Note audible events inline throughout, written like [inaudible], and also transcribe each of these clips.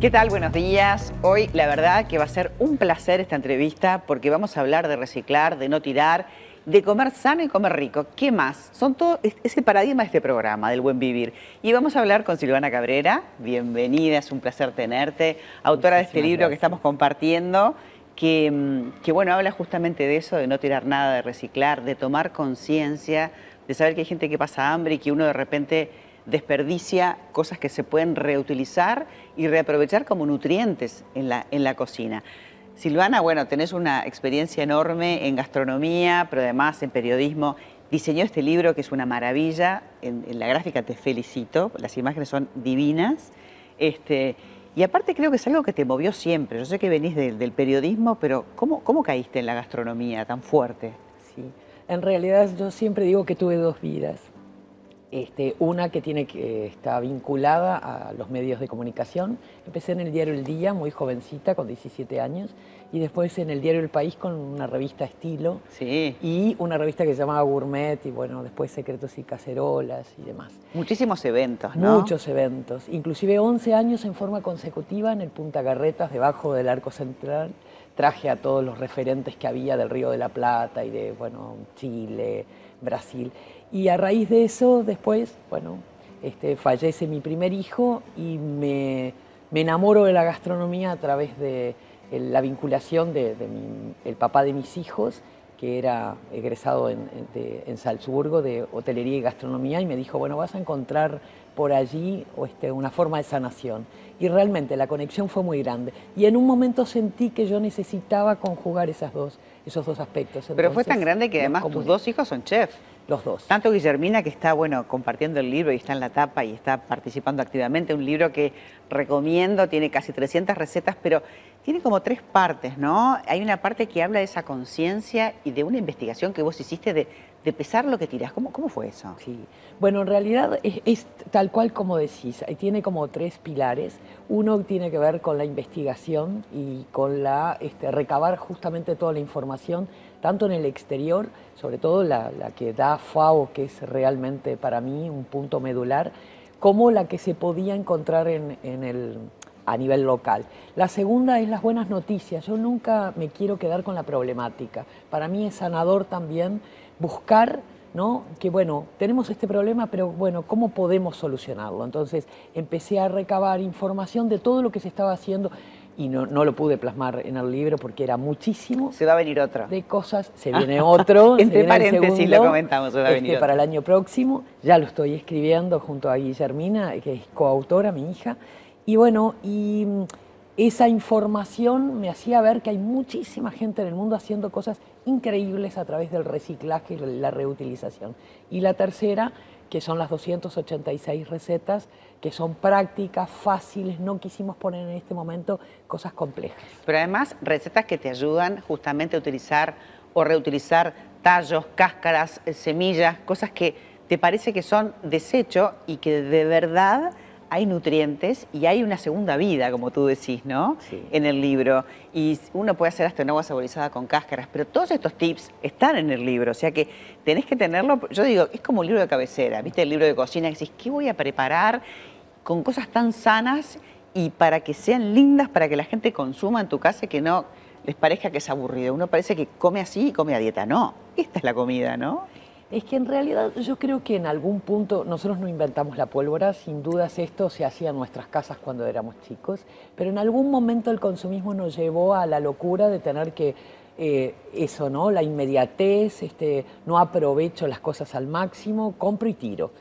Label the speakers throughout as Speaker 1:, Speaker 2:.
Speaker 1: ¿Qué tal? Buenos días. Hoy la verdad que va a ser un placer esta entrevista porque vamos a hablar de reciclar, de no tirar, de comer sano y comer rico. ¿Qué más? Son todo es el paradigma de este programa, del buen vivir. Y vamos a hablar con Silvana Cabrera. Bienvenida, es un placer tenerte. Autora de este libro que estamos compartiendo, que, mm, que bueno, habla justamente de eso, de no tirar nada, de reciclar, de tomar conciencia, de saber que hay gente que pasa hambre y que uno de repente desperdicia cosas que se pueden reutilizar y reaprovechar como nutrientes en la, en la cocina. Silvana, bueno, tenés una experiencia enorme en gastronomía, pero además en periodismo. Diseñó este libro que es una maravilla. En, la gráfica te felicito, las imágenes son divinas. Este, y aparte creo que es algo que te movió siempre. Yo sé que venís del periodismo, pero ¿cómo, ¿cómo caíste en la gastronomía tan fuerte?
Speaker 2: Sí, en realidad yo siempre digo que tuve dos vidas. Este, una que tiene que está vinculada a los medios de comunicación. Empecé en el diario El Día, muy jovencita, con 17 años, y después en el diario El País con una revista Estilo
Speaker 1: sí.
Speaker 2: y una revista que se llamaba Gourmet y bueno, después Secretos y Cacerolas y demás.
Speaker 1: Muchísimos eventos, ¿no?
Speaker 2: Muchos eventos, inclusive 11 años en forma consecutiva en el Punta Garretas, debajo del Arco Central. Traje a todos los referentes que había del Río de la Plata y de, bueno, Chile, Brasil. Y a raíz de eso, después, bueno, este, fallece mi primer hijo y me, enamoro de la gastronomía a través de la vinculación de, el papá de mis hijos, que era egresado en, en, Salzburgo de hotelería y gastronomía, y me dijo, bueno, vas a encontrar por allí este, una forma de sanación. Y realmente la conexión fue muy grande. Y en un momento sentí que yo necesitaba conjugar esas dos, esos dos aspectos.
Speaker 1: Pero fue tan grande que además tus dos hijos son chefs.
Speaker 2: Los dos.
Speaker 1: Tanto Guillermina, que está bueno compartiendo el libro y está en la tapa y está participando activamente, un libro que recomiendo, tiene casi 300 recetas, pero tiene como tres partes, ¿no? Hay una parte que habla de esa conciencia y de una investigación que vos hiciste de, pesar lo que tirás. ¿Cómo, ¿Cómo fue eso?
Speaker 2: Sí. Bueno, en realidad es, tal cual como decís, tiene como tres pilares. Uno tiene que ver con la investigación y con la este, recabar justamente toda la información tanto en el exterior, sobre todo la, que da FAO, que es realmente para mí un punto medular, como la que se podía encontrar en, el, a nivel local. La segunda es las buenas noticias. Yo nunca me quiero quedar con la problemática. Para mí es sanador también buscar ¿no? Que bueno, tenemos este problema, pero bueno, ¿cómo podemos solucionarlo? Entonces empecé a recabar información de todo lo que se estaba haciendo y no, no, lo pude plasmar en el libro porque era muchísimo.
Speaker 1: Se va a venir otro.
Speaker 2: De cosas, se viene otro. [laughs]
Speaker 1: Entre paréntesis lo comentamos,
Speaker 2: se va a venir este, Para el año próximo, ya lo estoy escribiendo junto a Guillermina, que es coautora, mi hija. Y bueno, y mm, esa información me hacía ver que hay muchísima gente en el mundo haciendo cosas increíbles a través del reciclaje y la reutilización. Y la tercera, que son las 286 recetas que son prácticas, fáciles, no quisimos poner en este momento cosas complejas.
Speaker 1: Pero además recetas que te ayudan justamente a utilizar o reutilizar tallos, cáscaras, eh, semillas, cosas que te parece que son desecho y que de verdad hay nutrientes y hay una segunda vida, como tú decís, ¿no?
Speaker 2: Sí.
Speaker 1: En el libro. Y uno puede hacer hasta una agua saborizada con cáscaras, pero todos estos tips están en el libro. O sea que tenés que tenerlo. Yo digo, es como un libro de cabecera, ¿viste? El libro de cocina, que decís, ¿qué voy a preparar con cosas tan sanas y para que sean lindas, para que la gente consuma en tu casa y que no les parezca que es aburrido? Uno parece que come así y come a dieta. No, esta es la comida, ¿no?
Speaker 2: Es que en realidad yo creo que en algún punto nosotros no inventamos la pólvora, sin dudas esto se hacía en nuestras casas cuando éramos chicos, pero en algún momento el consumismo nos llevó a la locura de tener que eh, eso, ¿no? La inmediatez, este, no aprovecho las cosas al máximo, compro y tiro.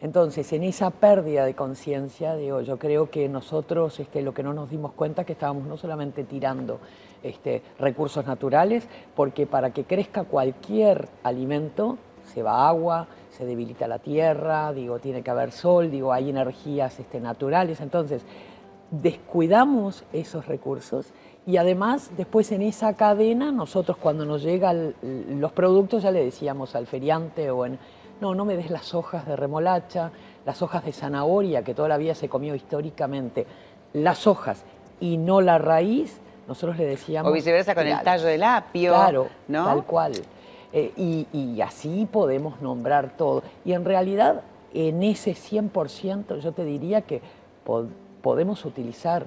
Speaker 2: Entonces, en esa pérdida de conciencia, digo, yo creo que nosotros este, lo que no nos dimos cuenta es que estábamos no solamente tirando este, recursos naturales, porque para que crezca cualquier alimento se va agua, se debilita la tierra, digo, tiene que haber sol, digo, hay energías este, naturales, entonces descuidamos esos recursos y además después en esa cadena nosotros cuando nos llegan los productos ya le decíamos al feriante o en, no, no me des las hojas de remolacha, las hojas de zanahoria que toda la vida se comió históricamente, las hojas y no la raíz, nosotros le decíamos...
Speaker 1: O viceversa con el tallo del apio.
Speaker 2: Claro, ¿no? tal cual. Eh, y, así podemos nombrar todo. Y en realidad, en ese 100%, yo te diría que podemos utilizar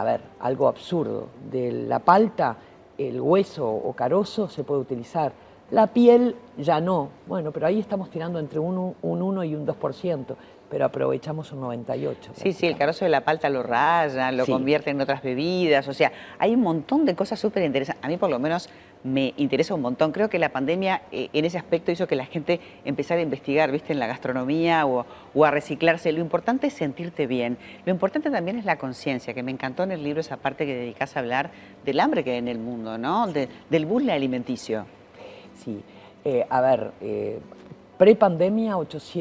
Speaker 2: a ver, algo absurdo. De la palta, el hueso o carozo se puede utilizar. La piel ya no. Bueno, pero ahí estamos tirando entre un, un 1 y un 2% pero aprovechamos un 98.
Speaker 1: Sí, sí, el carozo de la palta lo raya, lo convierte en otras bebidas, o sea, hay un montón de cosas súper interesantes. A mí por lo menos me interesa un montón. Creo que la pandemia eh, en ese aspecto hizo que la gente empezara a investigar, viste, en la gastronomía o, a reciclarse. Lo importante es sentirte bien. Lo importante también es la conciencia, que me encantó en el libro esa parte que dedicas a hablar del hambre que hay en el mundo, ¿no? del bulle alimenticio.
Speaker 2: Sí. Eh, a ver, eh, Pre-pandemia,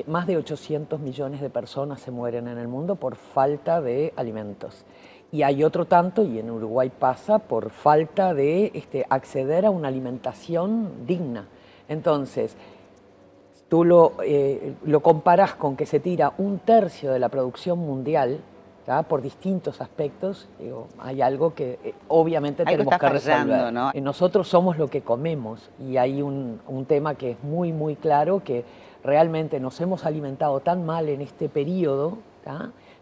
Speaker 2: más de 800 millones de personas se mueren en el mundo por falta de alimentos. Y hay otro tanto, y en Uruguay pasa, por falta de este, acceder a una alimentación digna. Entonces, tú lo, eh, lo comparas con que se tira un tercio de la producción mundial por distintos aspectos, hay algo que eh, obviamente tenemos que resolver. ¿no? Nosotros somos lo que comemos y hay un, tema que es muy, muy claro, que realmente nos hemos alimentado tan mal en este periodo,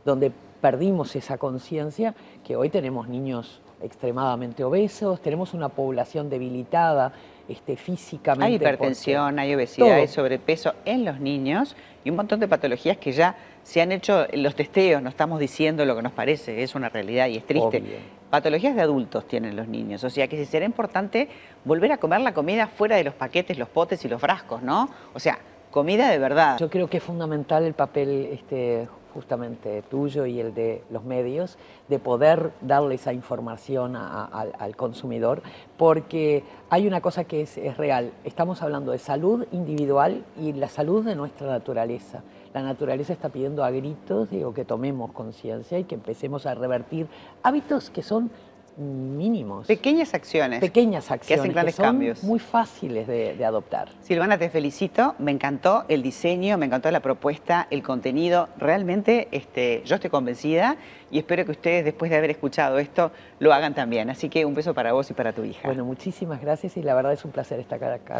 Speaker 2: donde perdimos esa conciencia, que hoy tenemos niños extremadamente obesos, tenemos una población debilitada este, físicamente.
Speaker 1: Hay hipertensión, hay obesidad, hay sobrepeso en los niños y un montón de patologías que ya se han hecho los testeos, no estamos diciendo lo que nos parece, es una realidad y es triste. Patologías de adultos tienen los niños, o sea que será importante volver a comer la comida fuera de los paquetes, los potes y los frascos, ¿no? O sea, comida de verdad.
Speaker 2: Yo creo que es fundamental el papel este, justamente tuyo y el de los medios, de poder darle esa información al consumidor, porque hay una cosa que es, real, estamos hablando de salud individual y la salud de nuestra naturaleza. La naturaleza está pidiendo a gritos digo, que tomemos conciencia y que empecemos a revertir hábitos que son mínimos.
Speaker 1: Pequeñas acciones.
Speaker 2: Pequeñas acciones.
Speaker 1: Que hacen grandes
Speaker 2: son
Speaker 1: cambios.
Speaker 2: Muy fáciles de, adoptar.
Speaker 1: Silvana, te felicito. Me encantó el diseño, me encantó la propuesta, el contenido. Realmente este, yo estoy convencida y espero que ustedes, después de haber escuchado esto, lo hagan también. Así que un beso para vos y para tu hija.
Speaker 2: Bueno, muchísimas gracias y la verdad es un placer estar acá